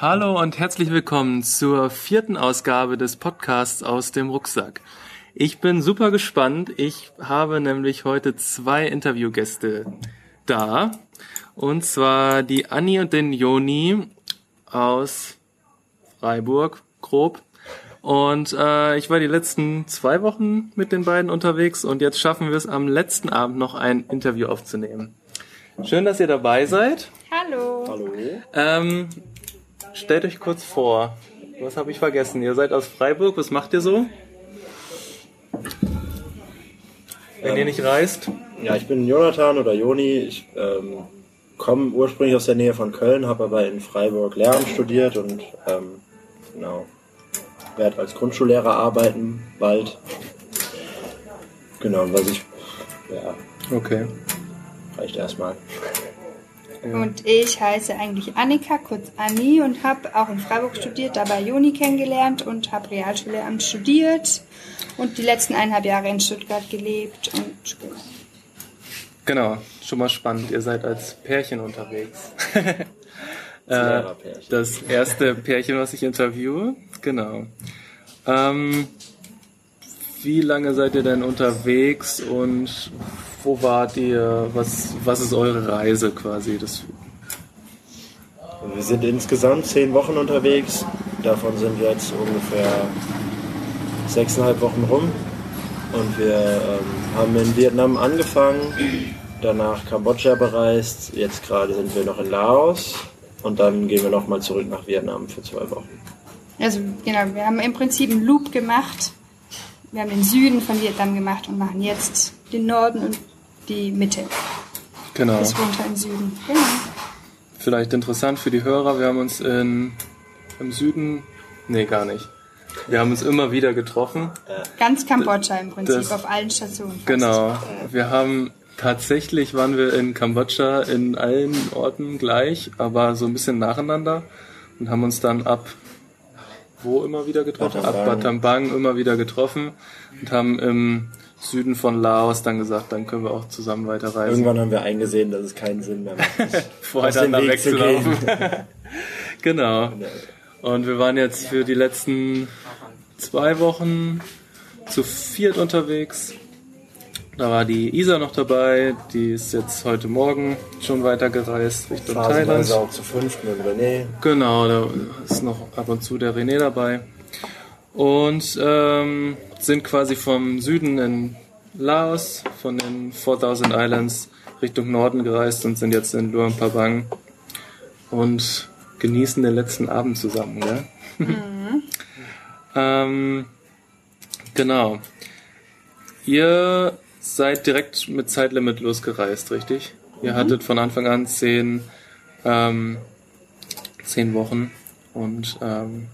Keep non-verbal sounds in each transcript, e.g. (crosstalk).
Hallo und herzlich willkommen zur vierten Ausgabe des Podcasts aus dem Rucksack. Ich bin super gespannt. Ich habe nämlich heute zwei Interviewgäste da. Und zwar die Anni und den Joni aus Freiburg, grob. Und äh, ich war die letzten zwei Wochen mit den beiden unterwegs und jetzt schaffen wir es am letzten Abend noch ein Interview aufzunehmen. Schön, dass ihr dabei seid. Hallo. Hallo. Ähm, stellt euch kurz vor. Was habe ich vergessen? Ihr seid aus Freiburg. Was macht ihr so? Wenn ihr nicht reist? Ja, ich bin Jonathan oder Joni. Ich ähm, komme ursprünglich aus der Nähe von Köln, habe aber in Freiburg Lehramt studiert und ähm, genau werde als Grundschullehrer arbeiten bald. Genau, was ich ja Okay. reicht erstmal. Und ich heiße eigentlich Annika, kurz Anni, und habe auch in Freiburg studiert, dabei Juni kennengelernt und habe Realschullehramt studiert und die letzten eineinhalb Jahre in Stuttgart gelebt. Und genau. Genau, schon mal spannend. Ihr seid als Pärchen unterwegs. (laughs) äh, das erste Pärchen, was ich interviewe. Genau. Ähm, wie lange seid ihr denn unterwegs und wo wart ihr? Was, was ist eure Reise quasi? Das, Wir sind insgesamt zehn Wochen unterwegs. Davon sind jetzt ungefähr sechseinhalb Wochen rum. Und wir ähm, haben in Vietnam angefangen, danach Kambodscha bereist. Jetzt gerade sind wir noch in Laos. Und dann gehen wir nochmal zurück nach Vietnam für zwei Wochen. Also genau, wir haben im Prinzip einen Loop gemacht. Wir haben den Süden von Vietnam gemacht und machen jetzt den Norden und die Mitte genau. bis runter in den Süden. Genau. Vielleicht interessant für die Hörer. Wir haben uns in, im Süden, nee, gar nicht. Wir haben uns immer wieder getroffen. Ganz Kambodscha im Prinzip, Das- auf allen Stationen. fast. Genau. Wir haben tatsächlich waren wir in Kambodscha in allen Orten gleich, aber so ein bisschen nacheinander und haben uns dann ab wo immer wieder getroffen? Ab Battambang. Battambang immer wieder getroffen und haben im Süden von Laos dann gesagt, dann können wir auch zusammen weiterreisen. Irgendwann haben wir eingesehen, dass es keinen Sinn mehr macht. (laughs) voreinander wegzulaufen. (laughs) genau. Und wir waren jetzt für die letzten zwei Wochen zu viert unterwegs. Da war die Isa noch dabei, die ist jetzt heute Morgen schon weitergereist Richtung Thailand. Phasenweise auch zu fünft mit René. Genau, da ist noch ab und zu der René dabei. Und ähm, sind quasi vom Süden in Laos, von den 4000 Islands Richtung Norden gereist und sind jetzt in Luang Prabang und genießen den letzten Abend zusammen, gell? (laughs) ähm, genau. Ihr seid direkt mit Zeitlimit losgereist, richtig? Ihr hattet von Anfang an zehn ähm, zehn Wochen und ähm,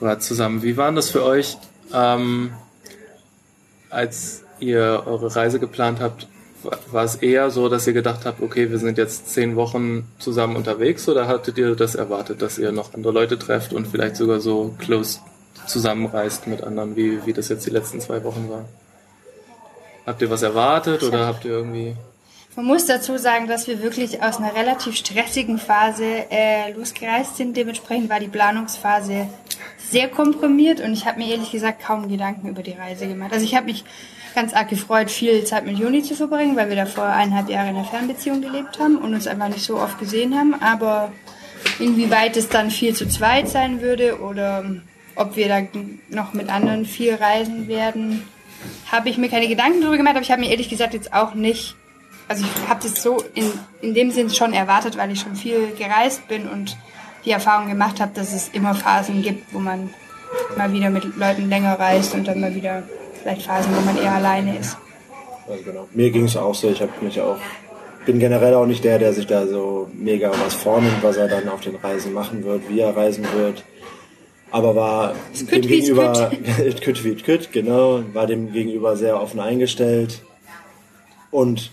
wart zusammen. Wie war das für euch, ähm, als ihr eure Reise geplant habt? Wa- War es eher so, dass ihr gedacht habt, okay, wir sind jetzt zehn Wochen zusammen unterwegs oder hattet ihr das erwartet, dass ihr noch andere Leute trefft und vielleicht sogar so close zusammenreist mit anderen, wie, wie das jetzt die letzten zwei Wochen war? Habt ihr was erwartet oder habt ihr irgendwie... Man muss dazu sagen, dass wir wirklich aus einer relativ stressigen Phase äh, losgereist sind. Dementsprechend war die Planungsphase sehr komprimiert und ich habe mir ehrlich gesagt kaum Gedanken über die Reise gemacht. Also ich habe mich ganz arg gefreut, viel Zeit mit Juni zu verbringen, weil wir davor eineinhalb Jahre in einer Fernbeziehung gelebt haben und uns einfach nicht so oft gesehen haben. Aber inwieweit es dann viel zu zweit sein würde oder ob wir da noch mit anderen viel reisen werden, habe ich mir keine Gedanken darüber gemacht, aber ich habe mir ehrlich gesagt jetzt auch nicht also ich habe das so in, in dem Sinn schon erwartet, weil ich schon viel gereist bin und die Erfahrung gemacht habe, dass es immer Phasen gibt, wo man mal wieder mit Leuten länger reist und dann mal wieder vielleicht Phasen, wo man eher alleine ist. Also genau. Mir ging es auch so. Ich habe mich auch bin generell auch nicht der, der sich da so mega was vornimmt, was er dann auf den Reisen machen wird, wie er reisen wird. Aber war dem wie's gegenüber kütt wie kütt, genau, war dem gegenüber sehr offen eingestellt und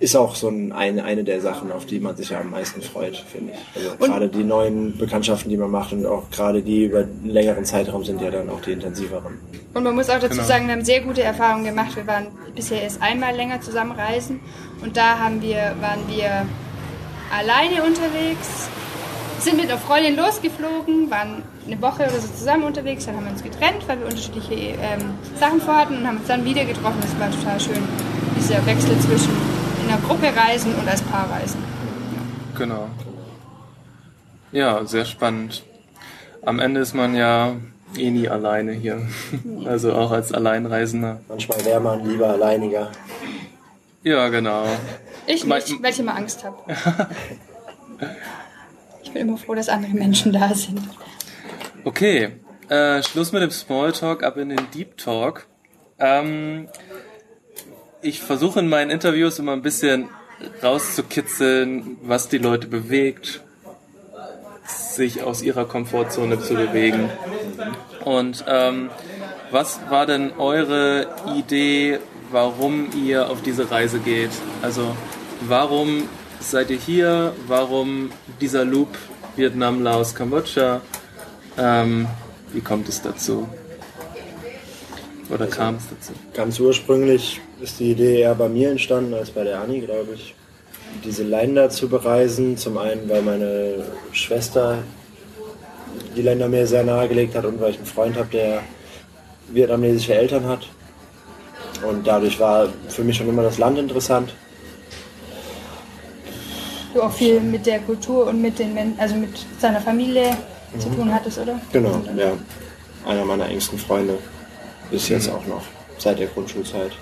ist auch so ein, eine, eine der Sachen, auf die man sich ja am meisten freut, finde ich. Also gerade die neuen Bekanntschaften, die man macht und auch gerade die über einen längeren Zeitraum sind ja dann auch die intensiveren. Und man muss auch dazu Genau. sagen, wir haben sehr gute Erfahrungen gemacht. Wir waren bisher erst einmal länger zusammen reisen und da haben wir, waren wir alleine unterwegs sind mit einer Freundin losgeflogen, waren eine Woche oder so zusammen unterwegs, dann haben wir uns getrennt, weil wir unterschiedliche ähm, Sachen vorhatten und haben uns dann wieder getroffen. Das war total schön, dieser Wechsel zwischen in einer Gruppe reisen und als Paar reisen. Genau. Ja, sehr spannend. Am Ende ist man ja eh nie alleine hier. Also auch als Alleinreisender. Manchmal wäre man lieber alleiniger. Ja, genau. Ich nicht, weil ich immer Angst habe. ich bin immer froh, dass andere Menschen da sind. Okay, äh, Schluss mit dem Smalltalk, ab in den Deep Talk. Ähm, ich versuche in meinen Interviews immer ein bisschen rauszukitzeln, was die Leute bewegt, sich aus ihrer Komfortzone zu bewegen. Und ähm, was war denn eure Idee, warum ihr auf diese Reise geht? Also warum seid ihr hier? Warum dieser Loop Vietnam, Laos, Kambodscha? Ähm, wie kommt es dazu? Oder kam es dazu? Ganz ursprünglich ist die Idee eher bei mir entstanden als bei der Anni, glaube ich. Diese Länder zu bereisen. Zum einen, weil meine Schwester die Länder mir sehr nahegelegt hat und weil ich einen Freund habe, der vietnamesische Eltern hat. Und dadurch war für mich schon immer das Land interessant. Du auch viel mit der Kultur und mit den Men also mit seiner Familie mhm. zu tun hattest, oder? Genau, ja. Einer meiner engsten Freunde. Bis jetzt auch noch, seit der Grundschulzeit.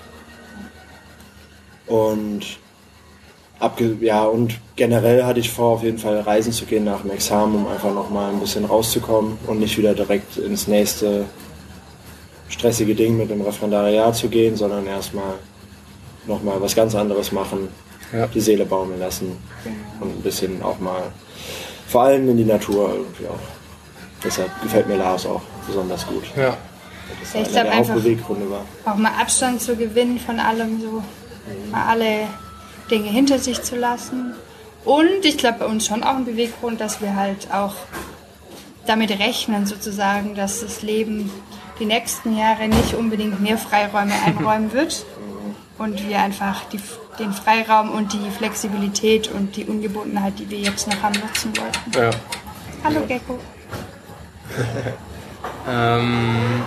Und abge ja, und generell hatte ich vor, auf jeden Fall reisen zu gehen nach dem Examen, um einfach nochmal ein bisschen rauszukommen und nicht wieder direkt ins nächste stressige Ding mit dem Referendariat zu gehen, sondern erstmal nochmal was ganz anderes machen, ja. die Seele baumeln lassen und ein bisschen auch mal, vor allem in die Natur irgendwie auch. Deshalb gefällt mir Laos auch besonders gut. Ja. Das ja, ich glaube einfach auch mal Abstand zu gewinnen von allem so, mhm. mal alle Dinge hinter sich zu lassen. Und ich glaube bei uns schon auch ein Beweggrund, dass wir halt auch damit rechnen sozusagen, dass das Leben die nächsten Jahre nicht unbedingt mehr Freiräume (laughs) einräumen wird und wir einfach die, den Freiraum und die Flexibilität und die Ungebundenheit, die wir jetzt noch haben, nutzen wollten. Ja. Hallo Gecko. (laughs) ähm,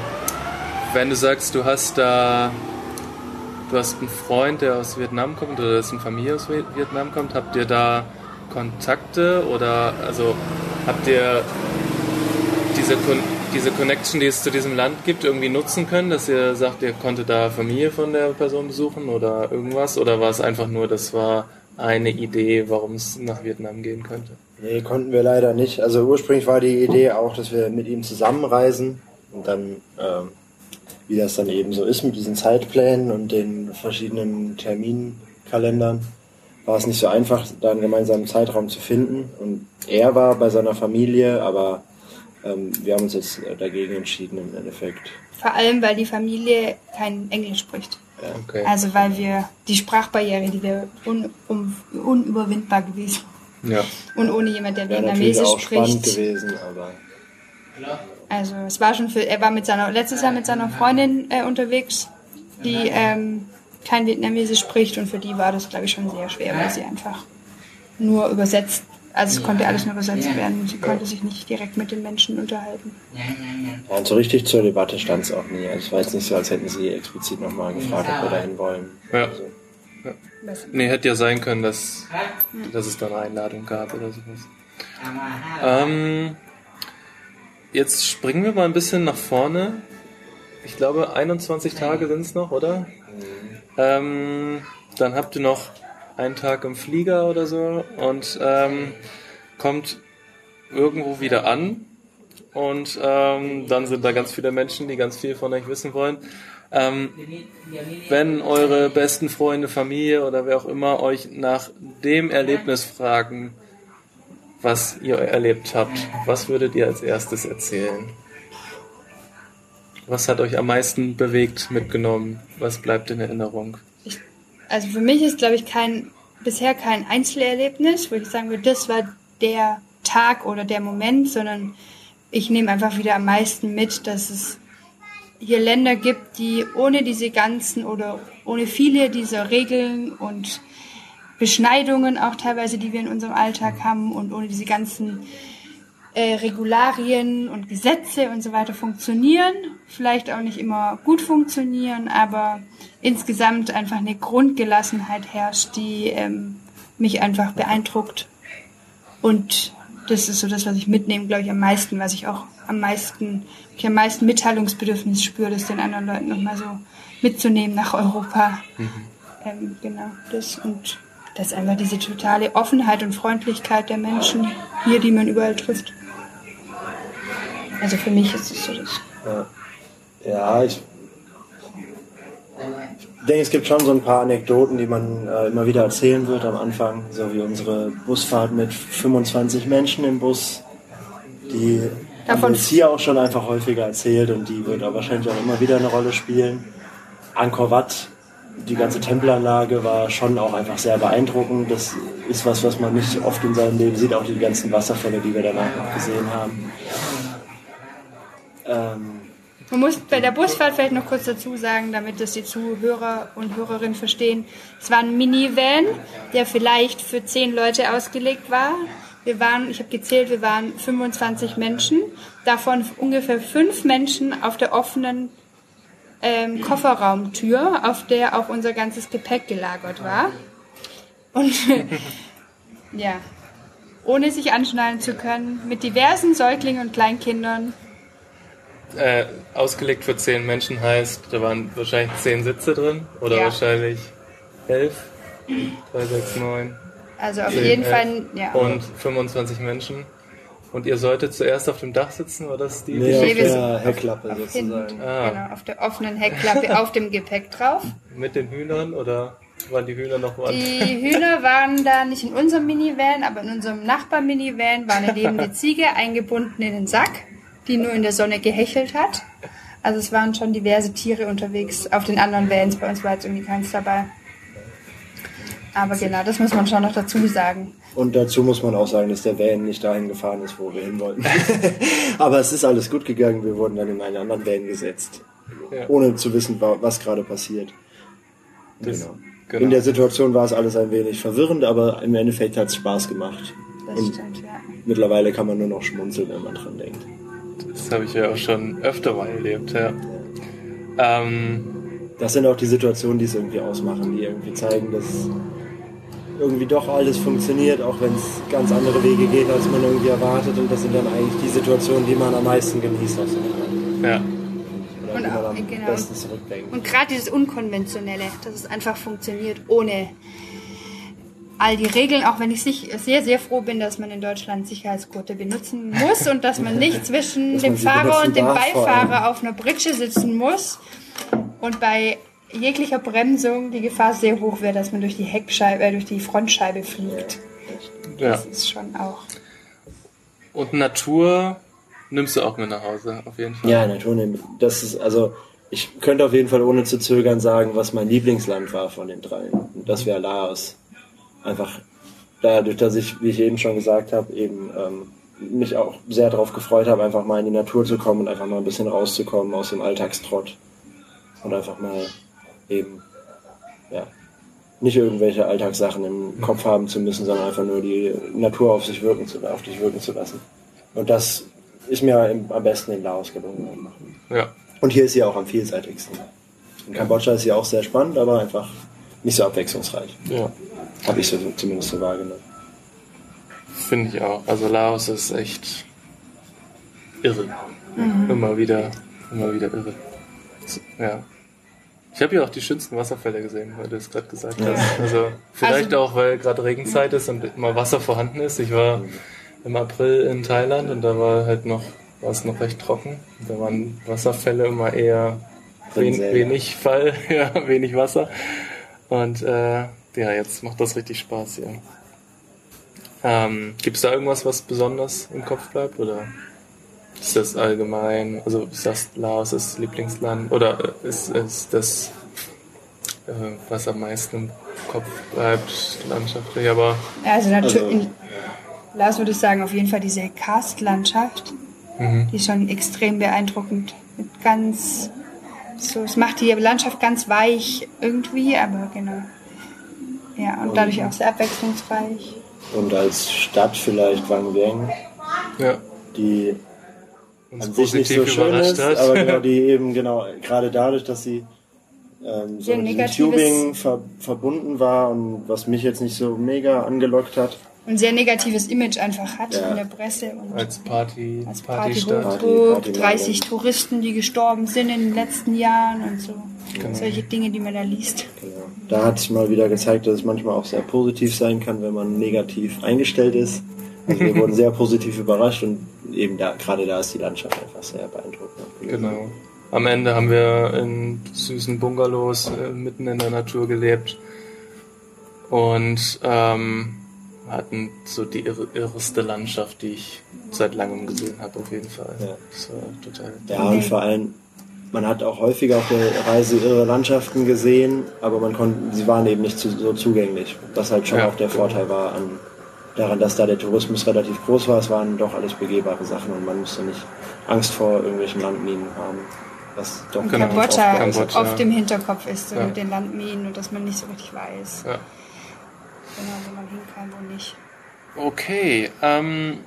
wenn du sagst, du hast da, du hast einen Freund, der aus Vietnam kommt oder dessen Familie aus Vietnam kommt, habt ihr da Kontakte oder also habt ihr diese diese Connection, die es zu diesem Land gibt, irgendwie nutzen können, dass ihr sagt, ihr konntet da Familie von der Person besuchen oder irgendwas? Oder war es einfach nur, das war eine Idee, warum es nach Vietnam gehen könnte? Nee, konnten wir leider nicht. Also ursprünglich war die Idee auch, dass wir mit ihm zusammenreisen und dann, ähm, wie das dann eben so ist mit diesen Zeitplänen und den verschiedenen Terminkalendern, war es nicht so einfach, da einen gemeinsamen Zeitraum zu finden. Und er war bei seiner Familie, aber ähm, wir haben uns jetzt dagegen entschieden im Endeffekt. Vor allem, weil die Familie kein Englisch spricht. Ja. Okay. Also weil wir die Sprachbarriere, die wäre un, um, unüberwindbar gewesen. Ja. Und ohne jemand, der Vietnamesisch auch spricht. Spannend gewesen, aber also es war schon für, er war mit seiner letztes Jahr mit seiner Freundin äh, unterwegs, die ähm, kein Vietnamesisch spricht und für die war das glaube ich schon sehr schwer, weil sie einfach nur übersetzt also es konnte alles nur übersetzt werden. Sie konnte sich nicht direkt mit den Menschen unterhalten. Ja, und so richtig zur Debatte stand es auch nie. Also es war jetzt nicht so, als hätten sie explizit nochmal gefragt, ob wir dahin wollen. Ja. Also. ja. Nee, hätte ja sein können, dass, dass es da eine Einladung gab oder sowas. Ähm, jetzt springen wir mal ein bisschen nach vorne. Ich glaube, 21 Tage sind es noch, oder? Ähm, dann habt ihr noch einen Tag im Flieger oder so und ähm, kommt irgendwo wieder an und ähm, dann sind da ganz viele Menschen, die ganz viel von euch wissen wollen. Ähm, wenn eure besten Freunde, Familie oder wer auch immer euch nach dem Erlebnis fragen, was ihr erlebt habt, was würdet ihr als erstes erzählen? Was hat euch am meisten bewegt, mitgenommen? Was bleibt in Erinnerung? also für mich ist, glaube ich, kein, bisher kein Einzelerlebnis, wo ich sagen würde, das war der Tag oder der Moment, sondern ich nehme einfach wieder am meisten mit, dass es hier Länder gibt, die ohne diese ganzen oder ohne viele dieser Regeln und Beschneidungen auch teilweise, die wir in unserem Alltag haben und ohne diese ganzen äh, Regularien und Gesetze und so weiter funktionieren, vielleicht auch nicht immer gut funktionieren, aber insgesamt einfach eine Grundgelassenheit herrscht, die ähm, mich einfach beeindruckt. Und das ist so das, was ich mitnehme, glaube ich, am meisten, was ich auch am meisten, ich am meisten Mitteilungsbedürfnis spüre, das den anderen Leuten nochmal so mitzunehmen nach Europa. Mhm. Ähm, genau, das und das ist einfach diese totale Offenheit und Freundlichkeit der Menschen hier, die man überall trifft. Also für mich ist es so das. Ja, ja ich, ich denke, es gibt schon so ein paar Anekdoten, die man äh, immer wieder erzählen wird am Anfang, so wie unsere Busfahrt mit 25 Menschen im Bus, die Davon haben wir hier auch schon einfach häufiger erzählt und die wird auch wahrscheinlich auch immer wieder eine Rolle spielen. Angkor Wat, die ganze Tempelanlage war schon auch einfach sehr beeindruckend. Das ist was, was man nicht oft in seinem Leben sieht, auch die ganzen Wasserfälle, die wir danach noch gesehen haben. Ähm, man muss bei der Busfahrt vielleicht noch kurz dazu sagen, damit das die Zuhörer und Hörerinnen verstehen. Es war ein Minivan, der vielleicht für zehn Leute ausgelegt war. Wir waren, ich habe gezählt, wir waren 25 Menschen, davon ungefähr fünf Menschen auf der offenen ähm, Kofferraumtür, auf der auch unser ganzes Gepäck gelagert war. Und (laughs) ja, ohne sich anschnallen zu können, mit diversen Säuglingen und Kleinkindern äh, ausgelegt für zehn Menschen heißt, da waren wahrscheinlich zehn Sitze drin oder ja. wahrscheinlich elf, drei, sechs, neun. Also auf 10, jeden Fall, ja. Und 25 Menschen. Und ihr solltet zuerst auf dem Dach sitzen, oder das die? Nee, auf der Heckklappe sozusagen. ah. Genau, auf der offenen Heckklappe auf dem Gepäck drauf. Mit den Hühnern oder waren die Hühner noch woanders? Die Hühner waren da nicht in unserem Minivan, aber in unserem Nachbar-Minivan war eine lebende Ziege eingebunden in den Sack die nur in der Sonne gehechelt hat. Also es waren schon diverse Tiere unterwegs auf den anderen Vans. Bei uns war jetzt irgendwie keins dabei. Aber genau, das muss man schon noch dazu sagen. Und dazu muss man auch sagen, dass der Van nicht dahin gefahren ist, wo wir hin wollten. (laughs) Aber es ist alles gut gegangen. Wir wurden dann in einen anderen Van gesetzt. Ja. Ohne zu wissen, was gerade passiert. Genau. genau. In der Situation war es alles ein wenig verwirrend, aber im Endeffekt hat es Spaß gemacht. Das Und stimmt, ja. Mittlerweile kann man nur noch schmunzeln, wenn man dran denkt. Das habe ich ja auch schon öfter mal erlebt, ja. Ähm, das sind auch die Situationen, die es irgendwie ausmachen, die irgendwie zeigen, dass irgendwie doch alles funktioniert, auch wenn es ganz andere Wege geht, als man irgendwie erwartet. Und das sind dann eigentlich die Situationen, die man am meisten genießt aus dem Ja. und, auch, genau. und gerade dieses Unkonventionelle, dass es einfach funktioniert, ohne all die Regeln, auch wenn ich sehr, sehr froh bin, dass man in Deutschland Sicherheitsgurte benutzen muss und dass man nicht (laughs) zwischen dem Fahrer und dem Beifahrer auf einer Britsche sitzen muss und bei jeglicher Bremsung die Gefahr sehr hoch wäre, dass man durch die Heckscheibe, äh, durch die Frontscheibe fliegt. Ja. Das ist schon auch. Und Natur nimmst du auch mit nach Hause, auf jeden Fall. Ja, Natur nehmen. Das ist, also, ich könnte auf jeden Fall ohne zu zögern sagen, was mein Lieblingsland war von den dreien. Und das wäre Laos einfach dadurch, dass ich, wie ich eben schon gesagt habe, eben ähm, mich auch sehr darauf gefreut habe, einfach mal in die Natur zu kommen und einfach mal ein bisschen rauszukommen aus dem Alltagstrott und einfach mal eben, ja, nicht irgendwelche Alltagssachen im Kopf haben zu müssen, sondern einfach nur die Natur auf sich wirken zu, auf dich wirken zu lassen. Und das ist mir im, am besten in Laos gelungen. Ja. Und hier ist sie auch am vielseitigsten. In Kambodscha ist sie auch sehr spannend, aber einfach nicht so abwechslungsreich. Ja. Habe ich so, zumindest so wahrgenommen. Finde ich auch. Also Laos ist echt irre. Mhm. Immer wieder, immer wieder irre. Ja. Ich habe ja auch die schönsten Wasserfälle gesehen, weil du es gerade gesagt ja. hast. Also vielleicht also, auch, weil gerade Regenzeit ist und immer Wasser vorhanden ist. Ich war im April in Thailand und da war halt noch, war es noch recht trocken. Da waren Wasserfälle immer eher wen, wenig Fall, (laughs) ja, wenig Wasser. Und äh, ja, jetzt macht das richtig Spaß, ja. Ähm, Gibt es da irgendwas, was besonders im Kopf bleibt? Oder ist das allgemein, also ist das Laos das Lieblingsland? Oder ist, ist das, äh, was am meisten im Kopf bleibt, landschaftlich? Aber also natürlich, also, Laos würde ich sagen, auf jeden Fall diese Karstlandschaft. Mhm. Die ist schon extrem beeindruckend. Mit ganz, so, es macht die Landschaft ganz weich irgendwie, aber genau. Ja, und, und dadurch auch sehr abwechslungsreich. Und als Stadt vielleicht Wang Weng. Ja. die Uns an sich nicht so schön ist, hat. aber genau die eben genau gerade dadurch, dass sie ähm, so mit diesem Tubing ver verbunden war und was mich jetzt nicht so mega angelockt hat. ein sehr negatives Image einfach hat Ja. in der Presse und als Party, als Party Partystadt. Party- Party- 30 Touristen, die gestorben sind in den letzten Jahren und so. Solche Dinge, die man da liest. Genau. Da hat sich mal wieder gezeigt, dass es manchmal auch sehr positiv sein kann, wenn man negativ eingestellt ist. Also wir wurden sehr positiv überrascht und eben da, gerade da ist die Landschaft einfach sehr beeindruckend. Genau. Am Ende haben wir in süßen Bungalows äh, mitten in der Natur gelebt und ähm, hatten so die irre, irreste Landschaft, die ich seit langem gesehen habe, auf jeden Fall. Ja. Das war total. Ja, und vor allem, man hat auch häufiger auf der Reise irre Landschaften gesehen, aber man konnte, sie waren eben nicht zu, so zugänglich. Was halt schon Ja, auch der genau. Vorteil war an, daran, dass da der Tourismus relativ groß war. Es waren doch alles begehbare Sachen und man musste nicht Angst vor irgendwelchen Landminen haben. Was doch Und Genau, Kambodscha, Kambodscha. oft im Hinterkopf ist, so Ja. mit den Landminen und dass man nicht so richtig weiß, Ja. genau, wo man hin kann, wo nicht. Okay, ähm,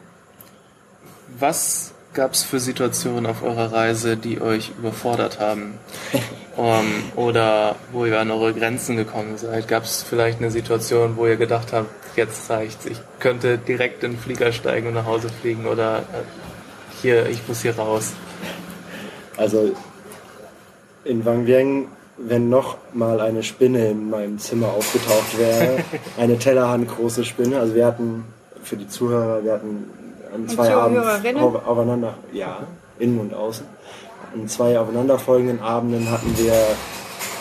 was gab es für Situationen auf eurer Reise, die euch überfordert haben? (laughs) um, oder wo ihr an eure Grenzen gekommen seid? Gab es vielleicht eine Situation, wo ihr gedacht habt, jetzt reicht's, ich könnte direkt in den Flieger steigen und nach Hause fliegen oder äh, hier, ich muss hier raus? Also in Wang Vieng, wenn noch mal eine Spinne in meinem Zimmer aufgetaucht wäre, (laughs) eine Tellerhand große Spinne. Also wir hatten für die Zuhörer, wir hatten an zwei auf- aufeinander, ja, innen und außen. An zwei aufeinanderfolgenden Abenden hatten wir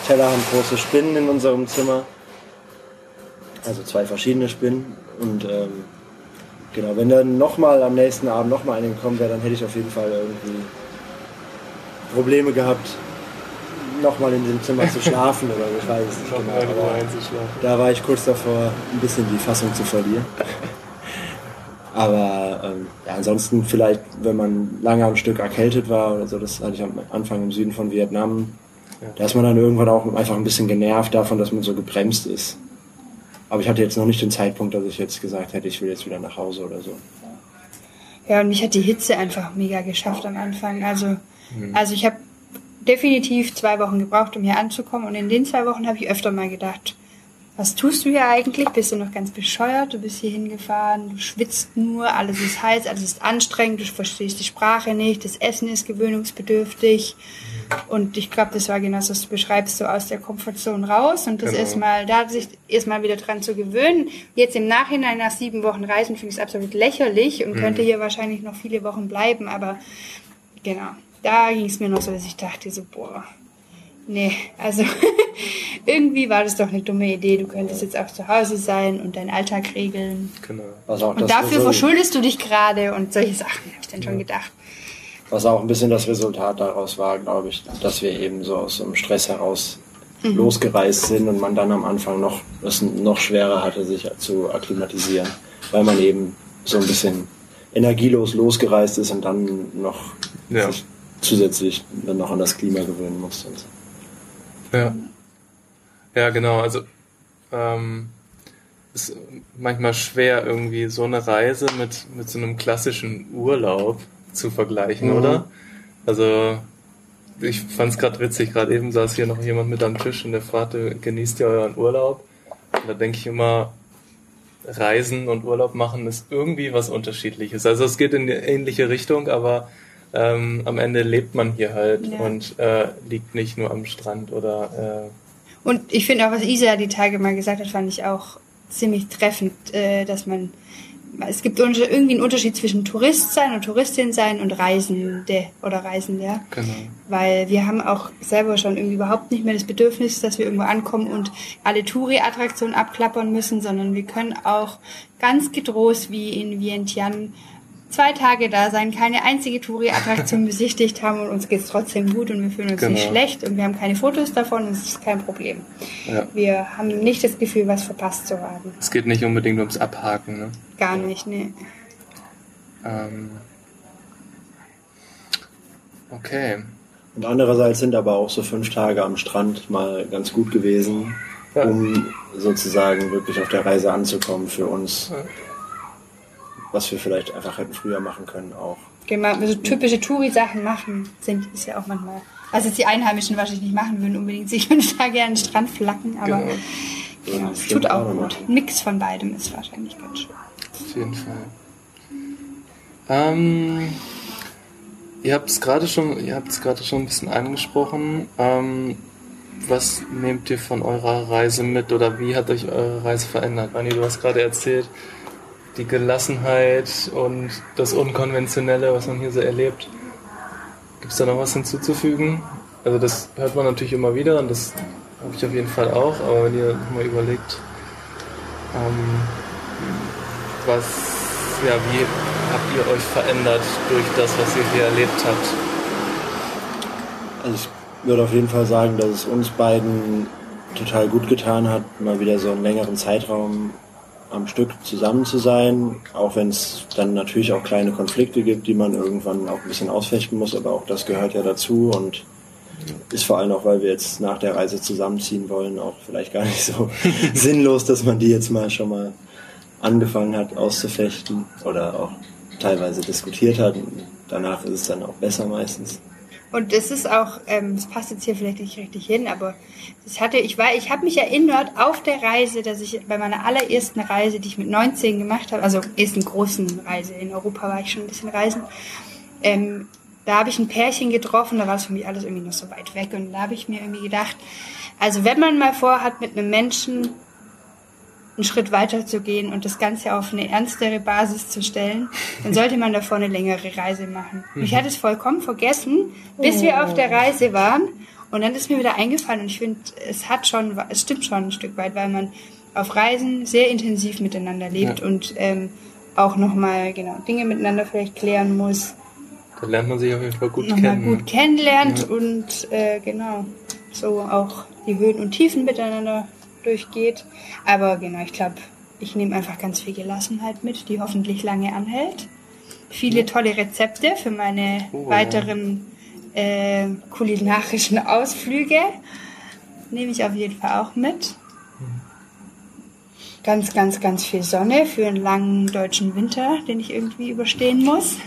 Tellerhand große Spinnen in unserem Zimmer. Also zwei verschiedene Spinnen. Und ähm, genau, wenn dann nochmal am nächsten Abend nochmal eine gekommen wäre, dann hätte ich auf jeden Fall irgendwie Probleme gehabt, nochmal in dem Zimmer zu (laughs) schlafen oder ich weiß es nicht genau. da war ich kurz davor, ein bisschen die Fassung zu verlieren. Aber ähm, ja, ansonsten vielleicht, wenn man lange am Stück erkältet war oder so, das hatte ich am Anfang im Süden von Vietnam, Ja. da ist man dann irgendwann auch einfach ein bisschen genervt davon, dass man so gebremst ist. Aber ich hatte jetzt noch nicht den Zeitpunkt, dass ich jetzt gesagt hätte, ich will jetzt wieder nach Hause oder so. Ja, und mich hat die Hitze einfach mega geschafft am Anfang. Also, Mhm. also ich habe definitiv zwei Wochen gebraucht, um hier anzukommen. Und in den zwei Wochen habe ich öfter mal gedacht, was tust du hier eigentlich? Bist du noch ganz bescheuert? Du bist hier hingefahren, du schwitzt nur, alles ist heiß, alles ist anstrengend, du verstehst die Sprache nicht, das Essen ist gewöhnungsbedürftig. Und ich glaube, das war genau das, was du beschreibst, so aus der Komfortzone raus und das Genau. erstmal, da sich erstmal wieder dran zu gewöhnen. Jetzt im Nachhinein nach sieben Wochen Reisen finde ich es absolut lächerlich und könnte hier wahrscheinlich noch viele Wochen bleiben, aber genau, da ging es mir noch so, dass ich dachte so, boah, nee, also (laughs) irgendwie war das doch eine dumme Idee. Du könntest jetzt auch zu Hause sein und deinen Alltag regeln. Genau. Was auch, Und das dafür Result- verschuldest du dich gerade und solche Sachen, habe ich dann schon gedacht. was auch ein bisschen das Resultat daraus war, glaube ich, dass wir eben so aus so einem Stress heraus Mhm. losgereist sind und man dann am Anfang noch es noch schwerer hatte, sich zu akklimatisieren, weil man eben so ein bisschen energielos losgereist ist und dann noch Ja. sich zusätzlich dann noch an das Klima gewöhnen musste. Und so. Ja. Ja, genau. Also ähm, ist manchmal schwer, irgendwie so eine Reise mit, mit so einem klassischen Urlaub zu vergleichen, Mhm. oder? Also ich fand es gerade witzig, gerade eben saß hier noch jemand mit am Tisch und der fragte, genießt ihr euren Urlaub? Und da denke ich immer, Reisen und Urlaub machen ist irgendwie was Unterschiedliches. Also es geht in eine ähnliche Richtung, aber ähm, am Ende lebt man hier halt Ja. und äh, liegt nicht nur am Strand oder Und ich finde auch, was Isa die Tage mal gesagt hat, fand ich auch ziemlich treffend, äh, dass man es gibt irgendwie einen Unterschied zwischen Tourist sein und Touristin sein und Reisende oder Reisende. äh, genau. Weil wir haben auch selber schon irgendwie überhaupt nicht mehr das Bedürfnis, dass wir irgendwo ankommen und alle Touri-Attraktionen abklappern müssen, sondern wir können auch ganz getrost wie in Vientiane zwei Tage da sein, keine einzige Touri-Attraktion (laughs) besichtigt haben und uns geht's trotzdem gut und wir fühlen uns nicht Genau. schlecht und wir haben keine Fotos davon und es ist kein Problem. Ja. Wir haben nicht das Gefühl, was verpasst zu haben. Es geht nicht unbedingt ums Abhaken. Ne? Gar nicht, ne. Ähm, okay. Und andererseits sind aber auch so fünf Tage am Strand mal ganz gut gewesen, Ja. um sozusagen wirklich auf der Reise anzukommen für uns. Was wir vielleicht einfach hätten früher machen können auch. Genau, so typische Touri-Sachen machen, sind, ist ja auch manchmal, was jetzt die Einheimischen wahrscheinlich nicht machen würden, unbedingt sich fünf Tage an den Strand flacken, aber Genau. genau, es tut auch gut. Ein Mix von beidem ist wahrscheinlich ganz schön. Auf jeden Fall. Ähm, ihr habt es gerade schon, ihr habt es gerade schon ein bisschen angesprochen. Ähm, was nehmt ihr von eurer Reise mit oder wie hat euch eure Reise verändert? Anni, du hast gerade erzählt, die Gelassenheit und das Unkonventionelle, was man hier so erlebt. Gibt es da noch was hinzuzufügen? Also das hört man natürlich immer wieder und das habe ich auf jeden Fall auch, aber wenn ihr mal überlegt, ähm, was, ja, wie habt ihr euch verändert durch das, was ihr hier erlebt habt? Also ich würde auf jeden Fall sagen, dass es uns beiden total gut getan hat, mal wieder so einen längeren Zeitraum am Stück zusammen zu sein, auch wenn es dann natürlich auch kleine Konflikte gibt, die man irgendwann auch ein bisschen ausfechten muss, aber auch das gehört ja dazu und ist vor allem auch, weil wir jetzt nach der Reise zusammenziehen wollen, auch vielleicht gar nicht so (laughs) sinnlos, dass man die jetzt mal schon mal angefangen hat auszufechten oder auch teilweise diskutiert hat. Danach ist es dann auch besser meistens. Und es ist auch, ähm, passt jetzt hier vielleicht nicht richtig hin, aber ich hatte, ich war, ich habe mich erinnert auf der Reise, dass ich bei meiner allerersten Reise, die ich mit 19 gemacht habe, also ersten großen Reise in Europa war ich schon ein bisschen reisen, ähm, da habe ich ein Pärchen getroffen, da war es für mich alles irgendwie noch so weit weg und da habe ich mir irgendwie gedacht, also wenn man mal vorhat, mit einem Menschen einen Schritt weiter zu gehen und das Ganze auf eine ernstere Basis zu stellen, dann sollte man davor eine längere Reise machen. Und ich hatte es vollkommen vergessen, bis wir auf der Reise waren. Und dann ist mir wieder eingefallen und ich finde, es hat schon, es stimmt schon ein Stück weit, weil man auf Reisen sehr intensiv miteinander lebt Ja. und ähm, auch nochmal genau Dinge miteinander vielleicht klären muss, Da lernt man sich auf jeden Fall gut nochmal kennen. gut kennenlernt und äh, genau so auch die Höhen und Tiefen miteinander durchgeht. Aber genau, ich glaube, ich nehme einfach ganz viel Gelassenheit mit, die hoffentlich lange anhält. Viele tolle Rezepte für meine Oh, weiteren äh, kulinarischen Ausflüge nehme ich auf jeden Fall auch mit. Ganz, ganz, ganz viel Sonne für einen langen deutschen Winter, den ich irgendwie überstehen muss.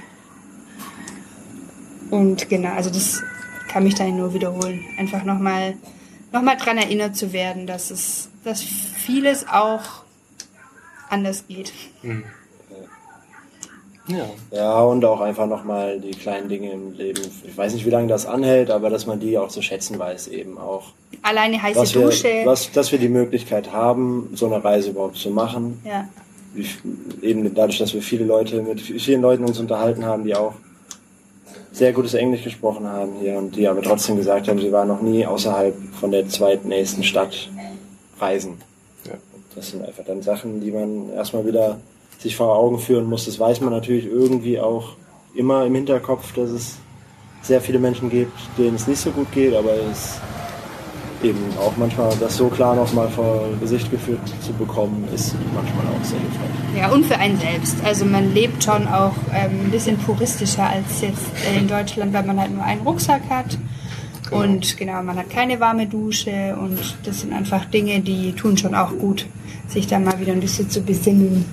Und genau, also das kann mich dann nur wiederholen. Einfach nochmal noch mal dran erinnert zu werden, dass es, dass vieles auch anders geht. Mhm. Ja. Ja, und auch einfach nochmal die kleinen Dinge im Leben. Ich weiß nicht, wie lange das anhält, aber dass man die auch zu schätzen weiß, eben auch. Alleine heiße Dass wir, Dusche. was, dass wir die Möglichkeit haben, so eine Reise überhaupt zu machen. Ja. Wie, eben dadurch, dass wir viele Leute mit vielen Leuten uns unterhalten haben, die auch sehr gutes Englisch gesprochen haben hier und die aber trotzdem gesagt haben, sie waren noch nie außerhalb von der zweitnächsten Stadt reisen. Ja. Das sind einfach dann Sachen, die man erstmal wieder sich vor Augen führen muss. Das weiß man natürlich irgendwie auch immer im Hinterkopf, dass es sehr viele Menschen gibt, denen es nicht so gut geht, aber es eben auch manchmal das so klar nochmal vor Gesicht geführt zu bekommen, ist manchmal auch sehr hilfreich. Ja, und für einen selbst. Also man lebt schon auch ähm, ein bisschen puristischer als jetzt in Deutschland, weil man halt nur einen Rucksack hat. Und genau, man hat keine warme Dusche und das sind einfach Dinge, die tun schon auch gut, sich da mal wieder ein bisschen zu besinnen.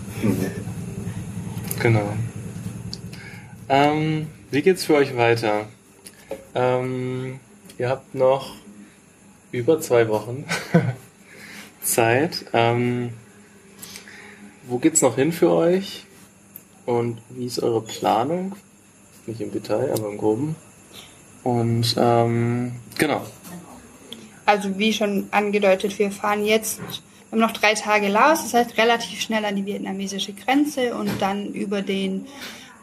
Genau. Ähm, wie geht's für euch weiter? Ähm, ihr habt noch über zwei Wochen (laughs) Zeit. Ähm, wo geht's noch hin für euch? Und wie ist eure Planung? Nicht im Detail, aber im Groben. Und ähm, genau. Also wie schon angedeutet, wir fahren jetzt, wir haben noch drei Tage Laos, das heißt relativ schnell an die vietnamesische Grenze und dann über den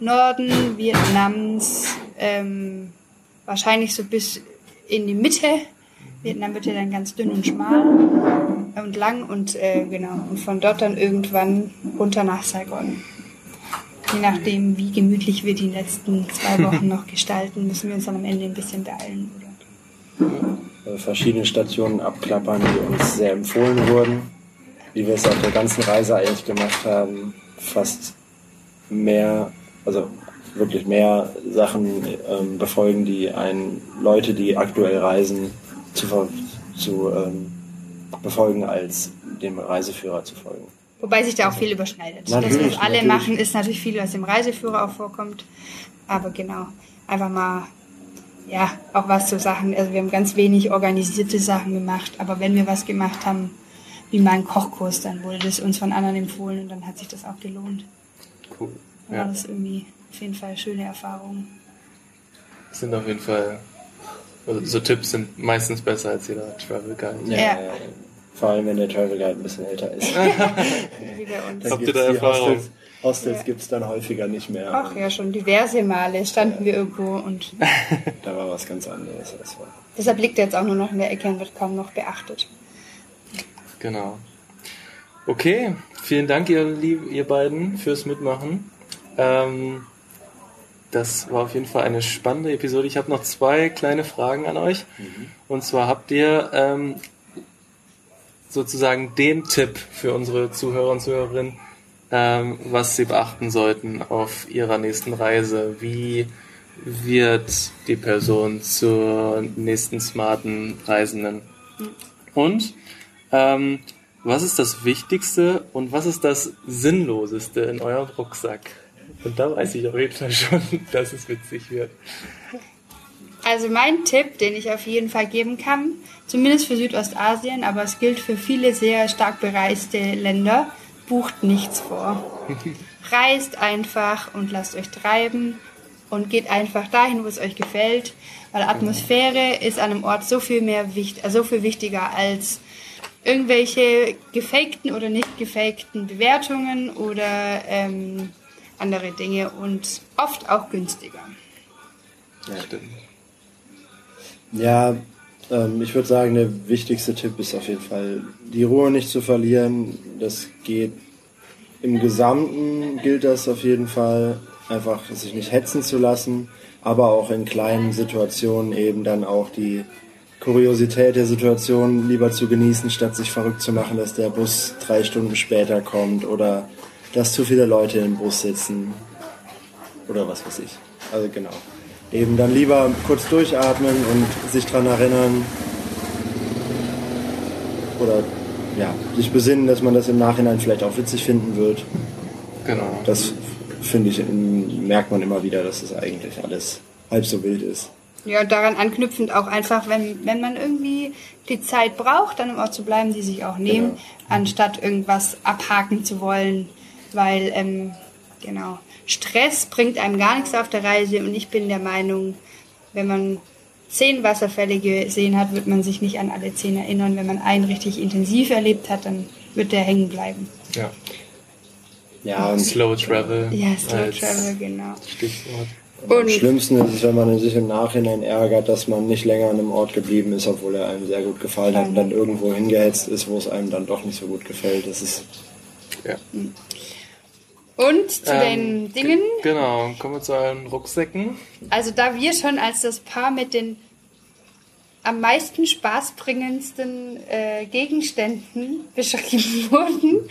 Norden Vietnams, ähm, wahrscheinlich so bis in die Mitte. Vietnam wird ja dann ganz dünn und schmal und lang und äh, genau und von dort dann irgendwann runter nach Saigon. Je nachdem, wie gemütlich wir die letzten zwei (laughs) Wochen noch gestalten, müssen wir uns dann am Ende ein bisschen beeilen. Oder? Äh, verschiedene Stationen abklappern, die uns sehr empfohlen wurden, wie wir es auf der ganzen Reise eigentlich gemacht haben, fast mehr, also wirklich mehr Sachen ähm, befolgen, die ein Leute, die aktuell reisen, zu, ver- zu ähm, befolgen, als dem Reiseführer zu folgen. Wobei sich da auch viel überschneidet. Natürlich, das, was alle natürlich. machen, ist natürlich viel, was im Reiseführer auch vorkommt. Aber genau, einfach mal, ja, auch was zu Sachen. Also wir haben ganz wenig organisierte Sachen gemacht, aber wenn wir was gemacht haben, wie mal einen Kochkurs, dann wurde das uns von anderen empfohlen und dann hat sich das auch gelohnt. Cool. Dann war Ja, das irgendwie auf jeden Fall eine schöne Erfahrung. das sind auf jeden Fall, also so Tipps sind meistens besser als jeder Travel Guide. Ja, Ja. Vor allem, wenn der Travel Guide ein bisschen älter ist. (laughs) Wie bei uns. Dann Habt ihr da die Erfahrung? Hostels, Hostels Ja. gibt es dann häufiger nicht mehr. Ach ja, schon diverse Male standen wir irgendwo und Da war was ganz anderes. Das war. deshalb liegt er jetzt auch nur noch in der Ecke und wird kaum noch beachtet. Genau. Okay, vielen Dank, ihr, lieb, ihr beiden, fürs Mitmachen. Ähm, das war auf jeden Fall eine spannende Episode. Ich habe noch zwei kleine Fragen an euch. Und zwar habt ihr ähm, sozusagen den Tipp für unsere Zuhörer und Zuhörerinnen, ähm, was sie beachten sollten auf ihrer nächsten Reise. Wie wird die Person zur nächsten smarten Reisenden? Und ähm, was ist das Wichtigste und was ist das Sinnloseste in eurem Rucksack? Und da weiß ich auf jeden Fall schon, (laughs) dass es witzig wird. Also mein Tipp, den ich auf jeden Fall geben kann, zumindest für Südostasien, aber es gilt für viele sehr stark bereiste Länder, bucht nichts vor. (laughs) Reist einfach und lasst euch treiben und geht einfach dahin, wo es euch gefällt, weil Atmosphäre ist an einem Ort so viel mehr wichtig, also so viel wichtiger als irgendwelche gefakten oder nicht gefakten Bewertungen oder ähm, andere Dinge und oft auch günstiger. Stimmt. Ja, ähm, ich würde sagen, der wichtigste Tipp ist auf jeden Fall, die Ruhe nicht zu verlieren. Das geht im Gesamten gilt das auf jeden Fall, einfach sich nicht hetzen zu lassen, aber auch in kleinen Situationen eben dann auch die Kuriosität der Situation lieber zu genießen, statt sich verrückt zu machen, dass der Bus drei Stunden später kommt oder dass zu viele Leute im Bus sitzen oder was weiß ich. Also genau. Eben dann lieber kurz durchatmen und sich dran erinnern oder ja, sich besinnen, dass man das im Nachhinein vielleicht auch witzig finden wird. Genau. Das finde ich, merkt man immer wieder, dass es eigentlich alles halb so wild ist. Ja, und daran anknüpfend auch einfach, wenn, wenn man irgendwie die Zeit braucht, dann im Ort zu bleiben, die sich auch nehmen, Genau. anstatt irgendwas abhaken zu wollen. Weil, ähm, genau, Stress bringt einem gar nichts auf der Reise und ich bin der Meinung, wenn man zehn Wasserfälle gesehen hat, wird man sich nicht an alle zehn erinnern. Wenn man einen richtig intensiv erlebt hat, dann wird der hängen bleiben. Ja. Ja, und Slow Travel. Ja, Slow Travel, genau. Stichwort. am Und schlimmsten ist es, wenn man sich im Nachhinein ärgert, dass man nicht länger an einem Ort geblieben ist, obwohl er einem sehr gut gefallen hat und dann irgendwo hingehetzt ist, wo es einem dann doch nicht so gut gefällt. Das ist Ja. Und zu Ähm, den Dingen, ge- Genau, kommen wir zu euren Rucksäcken. Also da wir schon als das Paar mit den am meisten spaßbringendsten äh, Gegenständen (laughs) beschrieben wurden,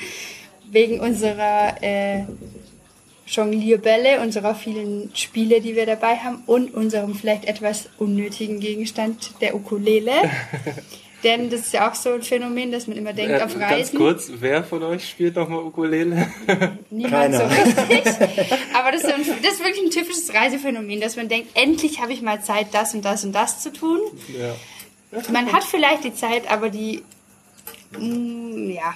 wegen unserer äh, Jonglierbälle, unserer vielen Spiele, die wir dabei haben und unserem vielleicht etwas unnötigen Gegenstand der Ukulele. (laughs) Denn das ist ja auch so ein Phänomen, dass man immer denkt, Äh, auf ganz Reisen kurz, wer von euch spielt nochmal Ukulele? (laughs) niemand Keiner. so richtig. Aber das ist, ein, das ist wirklich ein typisches Reisephänomen, dass man denkt, endlich habe ich mal Zeit, das und das und das zu tun. ja. Man hat vielleicht die Zeit, aber die, mm, ja,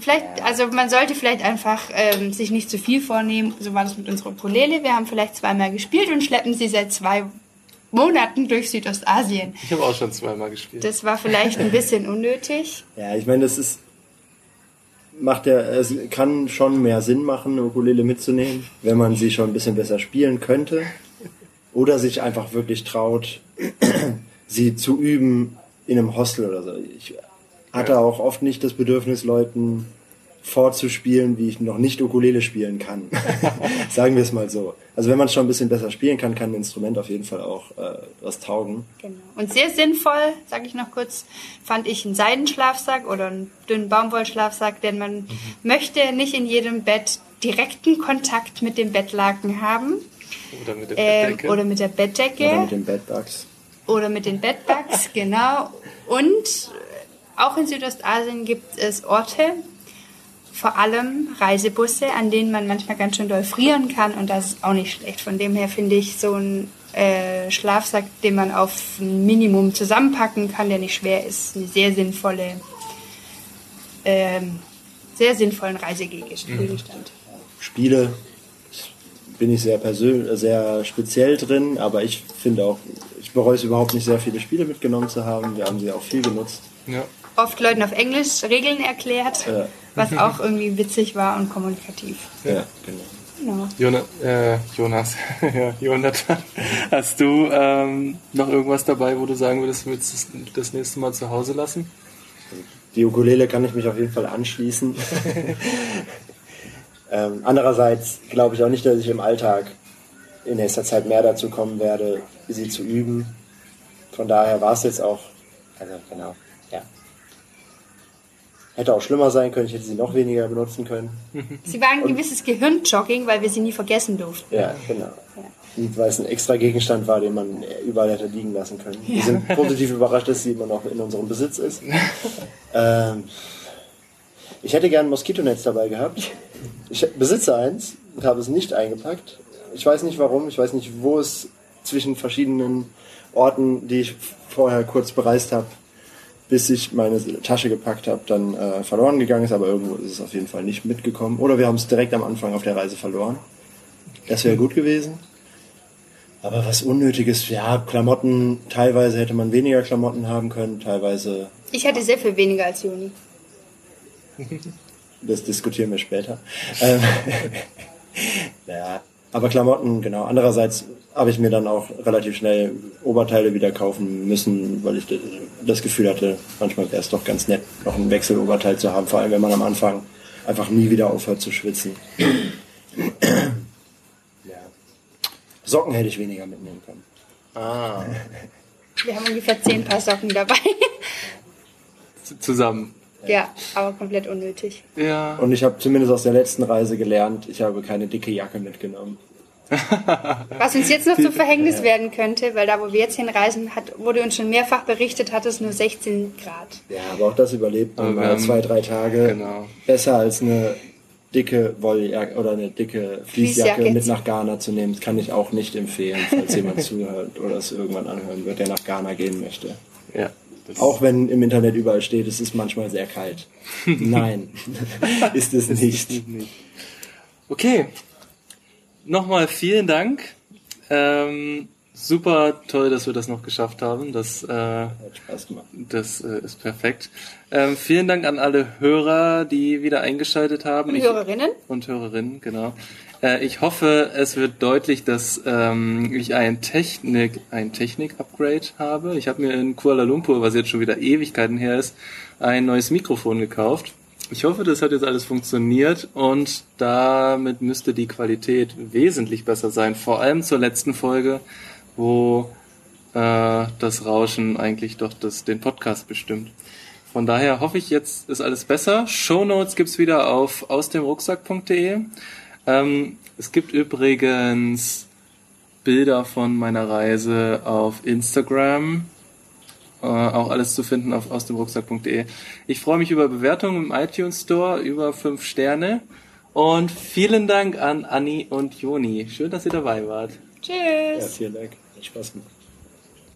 vielleicht, also man sollte vielleicht einfach ähm, sich nicht zu viel vornehmen. So war das mit unserer Ukulele. Wir haben vielleicht zweimal gespielt und schleppen sie seit zwei Monaten durch Südostasien. Ich habe auch schon zweimal gespielt. Das war vielleicht ein bisschen (laughs) unnötig. Ja, ich meine, das ist macht ja, es kann schon mehr Sinn machen, eine Ukulele mitzunehmen, wenn man sie schon ein bisschen besser spielen könnte. Oder sich einfach wirklich traut, (clears throat) sie zu üben in einem Hostel oder so. Ich hatte auch oft nicht das Bedürfnis, Leuten vorzuspielen, wie ich noch nicht Ukulele spielen kann. (laughs) Sagen wir es mal so. Also wenn man schon ein bisschen besser spielen kann, kann ein Instrument auf jeden Fall auch äh, was taugen. Genau. Und sehr sinnvoll, sage ich noch kurz, fand ich einen Seidenschlafsack oder einen dünnen Baumwollschlafsack, denn man möchte nicht in jedem Bett direkten Kontakt mit dem Bettlaken haben Oder mit der ähm, Bettdecke. oder mit der Bettdecke Oder mit den Bedbugs. oder mit den Bedbugs, (laughs) genau. Und auch in Südostasien gibt es Orte, vor allem Reisebusse, an denen man manchmal ganz schön doll frieren kann und das ist auch nicht schlecht. Von dem her finde ich so ein äh, Schlafsack, den man auf ein Minimum zusammenpacken kann, der nicht schwer ist, eine sehr sinnvolle, ähm, sehr sinnvollen Reisegegenstand. Spiele bin ich sehr persönlich, sehr speziell drin, aber ich finde auch, ich bereue es überhaupt nicht, sehr viele Spiele mitgenommen zu haben. Wir haben sie auch viel genutzt. Ja. Oft Leuten auf Englisch Regeln erklärt, Ja. Was auch irgendwie witzig war und kommunikativ. Ja, genau. Genau. Jona, äh, Jonas, (laughs) ja, Jonathan, hast du ähm, noch irgendwas dabei, wo du sagen würdest, du willst das, das nächste Mal zu Hause lassen? Die Ukulele kann ich mich auf jeden Fall anschließen. (laughs) ähm, andererseits glaube ich auch nicht, dass ich im Alltag in nächster Zeit mehr dazu kommen werde, sie zu üben. Von daher war es jetzt auch, also genau, ja. Hätte auch schlimmer sein können, ich hätte sie noch weniger benutzen können. (laughs) Sie war ein gewisses Gehirnjogging, weil wir sie nie vergessen durften. Ja, genau. Und weil es ein extra Gegenstand war, den man überall hätte liegen lassen können. Wir sind positiv überrascht, dass sie immer noch in unserem Besitz ist. (laughs) ähm, ich hätte gern ein Moskitonetz dabei gehabt. Ich besitze eins und habe es nicht eingepackt. Ich weiß nicht warum, ich weiß nicht, wo es zwischen verschiedenen Orten, die ich vorher kurz bereist habe, bis ich meine Tasche gepackt habe, dann äh, verloren gegangen ist, aber irgendwo ist es auf jeden Fall nicht mitgekommen. Oder wir haben es direkt am Anfang auf der Reise verloren. Das wäre gut gewesen. Aber was Unnötiges, ja, Klamotten, teilweise hätte man weniger Klamotten haben können, teilweise, Ich hatte sehr viel weniger als Juni. (laughs) das diskutieren wir später. Ähm, (laughs) ja, aber Klamotten, genau. Andererseits habe ich mir dann auch relativ schnell Oberteile wieder kaufen müssen, weil ich das Gefühl hatte, manchmal wäre es doch ganz nett, noch ein Wechseloberteil zu haben, vor allem wenn man am Anfang einfach nie wieder aufhört zu schwitzen. ja. Socken hätte ich weniger mitnehmen können. Ah. Wir haben ungefähr zehn Paar Socken dabei. Z- Zusammen. ja, aber komplett unnötig. Ja. Und ich habe zumindest aus der letzten Reise gelernt, ich habe keine dicke Jacke mitgenommen. Was uns jetzt noch zum Verhängnis werden könnte, weil da, wo wir jetzt hinreisen, hat, wurde uns schon mehrfach berichtet, hat es nur 16 Grad. Ja, aber auch das überlebt man mal zwei, drei Tage. Genau. Besser als eine dicke Wolljacke oder eine dicke Fließjacke Fließjacke. mit nach Ghana zu nehmen. Das kann ich auch nicht empfehlen, falls jemand (laughs) zuhört oder es irgendwann anhören wird, der nach Ghana gehen möchte. Ja. Das Auch wenn im Internet überall steht, es ist manchmal sehr kalt. (laughs) Nein, (laughs) ist es nicht. Okay. Nochmal vielen Dank. Ähm, super toll, dass wir das noch geschafft haben. Das, äh, Hat Spaß gemacht. das äh, ist perfekt. Ähm, vielen Dank an alle Hörer, die wieder eingeschaltet haben. Und Ich- Hörerinnen? und Hörerinnen, genau. Äh, ich hoffe, es wird deutlich, dass ähm, ich ein Technik, ein Technik-Upgrade habe. Ich habe mir in Kuala Lumpur, was jetzt schon wieder Ewigkeiten her ist, ein neues Mikrofon gekauft. Ich hoffe, das hat jetzt alles funktioniert und damit müsste die Qualität wesentlich besser sein. Vor allem zur letzten Folge, wo äh, das Rauschen eigentlich doch das, den Podcast bestimmt. Von daher hoffe ich, jetzt ist alles besser. Shownotes gibt's wieder auf ausdemrucksack.de. Ähm, es gibt übrigens Bilder von meiner Reise auf Instagram. Äh, auch alles zu finden auf ausdemrucksack.de. Ich freue mich über Bewertungen im iTunes Store, über fünf Sterne. Und vielen Dank an Anni und Joni. Schön, dass ihr dabei wart. Ja, Tschüss. vielen Dank. Hat Spaß gemacht.